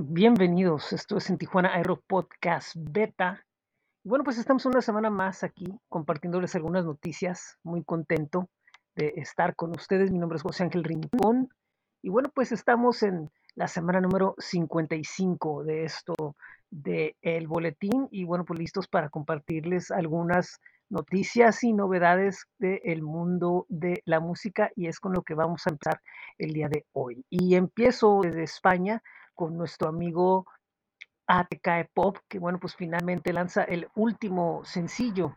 Bienvenidos, esto es en Tijuana Aero Podcast Beta. Bueno, pues estamos una semana más aquí compartiéndoles algunas noticias. Muy contento de estar con ustedes. Mi nombre es José Ángel Rincón. Y bueno, pues estamos en la semana número 55 de esto, de el boletín. Y bueno, pues listos para compartirles algunas noticias y novedades del mundo de la música. Y es con lo que vamos a empezar el día de hoy. Y empiezo desde España con nuestro amigo ATK Pop, que bueno, pues finalmente lanza el último sencillo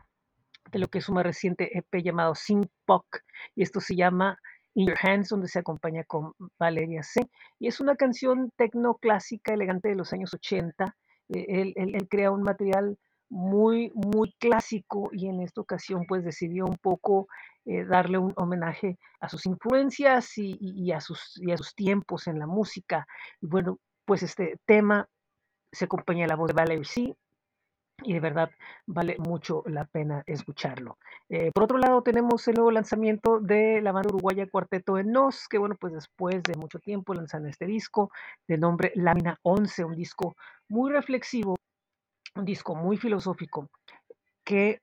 de lo que es su más reciente EP llamado Sync Pop, y esto se llama In Your Hands, donde se acompaña con Valeria C. Y es una canción tecnoclásica elegante de los años 80. Eh, él, él, él, crea un material muy, muy clásico y en esta ocasión pues decidió un poco eh, darle un homenaje a sus influencias y, y, y, a sus, y a sus tiempos en la música. Y bueno, pues este tema se acompaña de la voz de Valerie C. Y de verdad vale mucho la pena escucharlo. Eh, por otro lado, tenemos el nuevo lanzamiento de la banda uruguaya Cuarteto en Nos, que bueno, pues después de mucho tiempo lanzan este disco de nombre Lámina 11, un disco muy reflexivo, un disco muy filosófico, que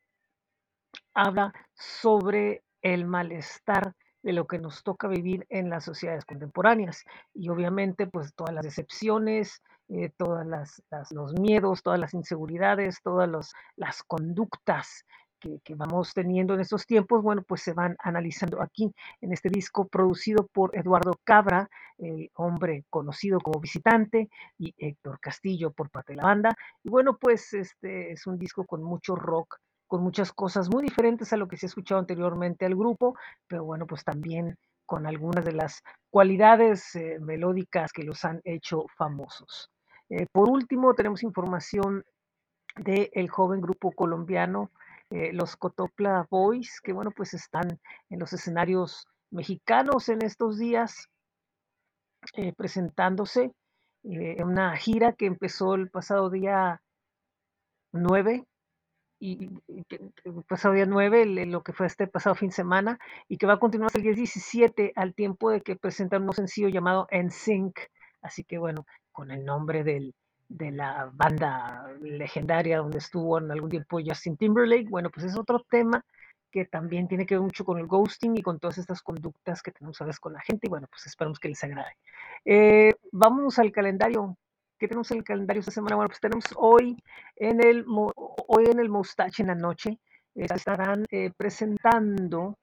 habla sobre el malestar de lo que nos toca vivir en las sociedades contemporáneas y obviamente pues todas las decepciones, eh, todas las, los miedos, todas las inseguridades, todas las conductas que, que, vamos teniendo en estos tiempos, bueno, pues se van analizando aquí en este disco producido por Eduardo Cabra, el hombre conocido como visitante, y Héctor Castillo por parte de la banda. Y bueno, pues este es un disco con mucho rock, con muchas cosas muy diferentes a lo que se ha escuchado anteriormente al grupo, pero bueno, pues también con algunas de las cualidades eh, melódicas que los han hecho famosos. Eh, por último, tenemos información del el joven grupo colombiano, eh, los Cotopla Boys, que bueno, pues están en los escenarios mexicanos en estos días, presentándose en una gira que empezó el pasado día 9 y, pasado día 9, el, lo que fue este pasado fin de semana, y que va a continuar hasta el día 17 al tiempo de que presentan un sencillo llamado NSYNC. Así que bueno, con el nombre de la banda legendaria donde estuvo en algún tiempo Justin Timberlake, bueno, pues es otro tema que también tiene que ver mucho con el ghosting y con todas estas conductas que tenemos a veces con la gente y bueno, pues esperamos que les agrade. Eh, vamos al calendario ¿Qué tenemos en el calendario esta semana? Bueno, pues tenemos hoy en el, hoy en el Mustache en la noche, eh, estarán eh, presentando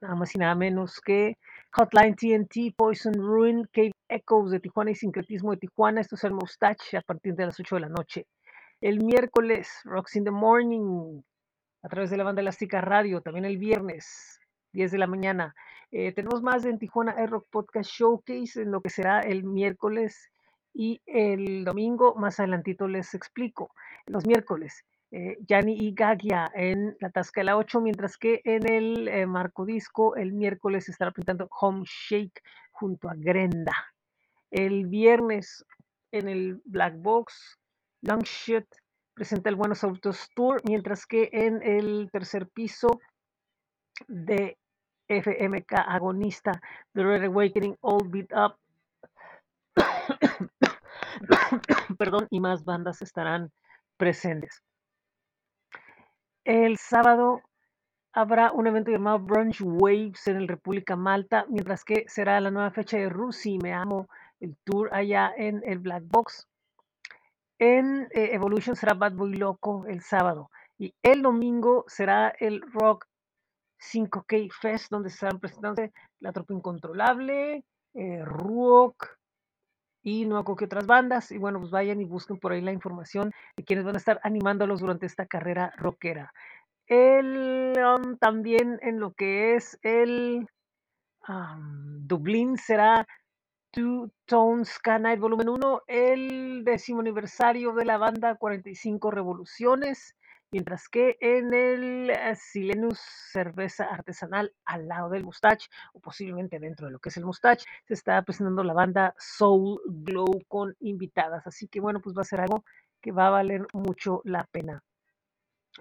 nada más y nada menos que Hotline TNT, Poison Ruin, Cave Echoes de Tijuana y Sincretismo de Tijuana. Esto es el Mustache a partir de las 8 de la noche. El miércoles, Rocks in the Morning, a través de la banda Elástica Radio. También el viernes, 10 de la mañana. Eh, tenemos más en Tijuana Air Rock Podcast Showcase en lo que será el miércoles y el domingo, más adelantito les explico. Los miércoles, eh, Yanni y Gagia en la Tasca de la 8, mientras que en el eh, Marco Disco, el miércoles estará presentando Home Shake junto a Grenda. El viernes en el Black Box, Longshot presenta el Buenos Autos Tour, mientras que en el tercer piso de FMK Agonista, The Red Awakening, All Beat Up, perdón, y más bandas estarán presentes. El sábado habrá un evento llamado Brunch Waves en el República Malta, mientras que será la nueva fecha de Rusi, me amo, el tour allá en el Black Box. En eh, Evolution será Bad Boy Loco el sábado y el domingo será el Rock 5K Fest, donde estarán presentándose La Tropa Incontrolable, eh, Rock, y no que otras bandas. Y bueno, pues vayan y busquen por ahí la información de quienes van a estar animándolos durante esta carrera rockera. El, um, también en lo que es el um, Dublín será Two Tones Night Volumen 1, el décimo aniversario de la banda 45 Revoluciones. Mientras que en el eh, Silenus cerveza artesanal al lado del Mustache, o posiblemente dentro de lo que es el Mustache, se está presentando la banda Soul Glow con invitadas. Así que bueno, pues va a ser algo que va a valer mucho la pena.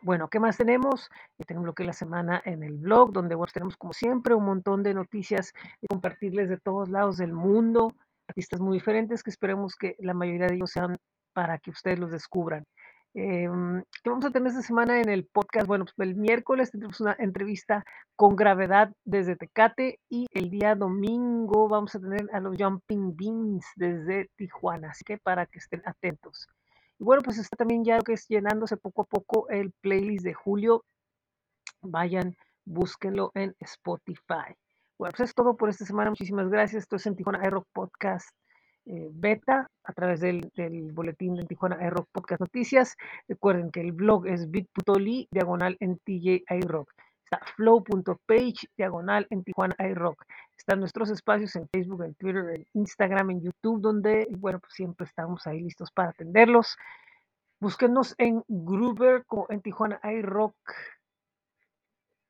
Bueno, ¿qué más tenemos? Eh, tenemos lo que es la semana en el blog, donde bueno, tenemos como siempre un montón de noticias de compartirles de todos lados del mundo artistas muy diferentes que esperemos que la mayoría de ellos sean para que ustedes los descubran. Em, ¿qué vamos a tener esta semana en el podcast? Bueno, pues el miércoles tendremos una entrevista con gravedad desde Tecate y el día domingo vamos a tener a los Jumping Beans desde Tijuana, así que para que estén atentos. Y bueno, pues está también ya que es llenándose poco a poco el playlist de julio. Vayan, búsquenlo en Spotify. Bueno, pues es todo por esta semana. Muchísimas gracias. Esto es en Tijuana iRock Podcast eh, Beta a través del, boletín de Tijuana iRock Podcast Noticias. Recuerden que el blog es bit.ly diagonal en TJ iRock. Está flow.page diagonal en Tijuana iRock. Están nuestros espacios en Facebook, en Twitter, en Instagram, en YouTube, donde, bueno, pues siempre estamos ahí listos para atenderlos. Búsquenos en Gruber en Tijuana iRock.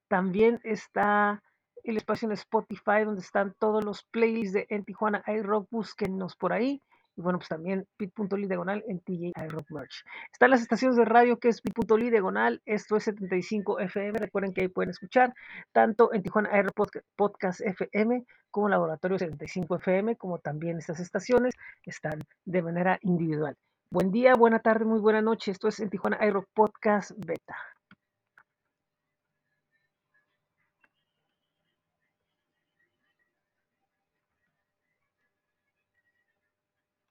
También está el espacio en Spotify donde están todos los playlists de En Tijuana iRock, búsquennos por ahí. Y bueno, pues también bit.ly diagonal en TJ iRock Merch. Están las estaciones de radio que es bit.ly diagonal, esto es 75 FM. Recuerden que ahí pueden escuchar tanto en Tijuana iRock Podcast FM como Laboratorio 75 FM, como también estas estaciones están de manera individual. Buen día, buena tarde, muy buena noche. Esto es en Tijuana iRock Podcast Beta.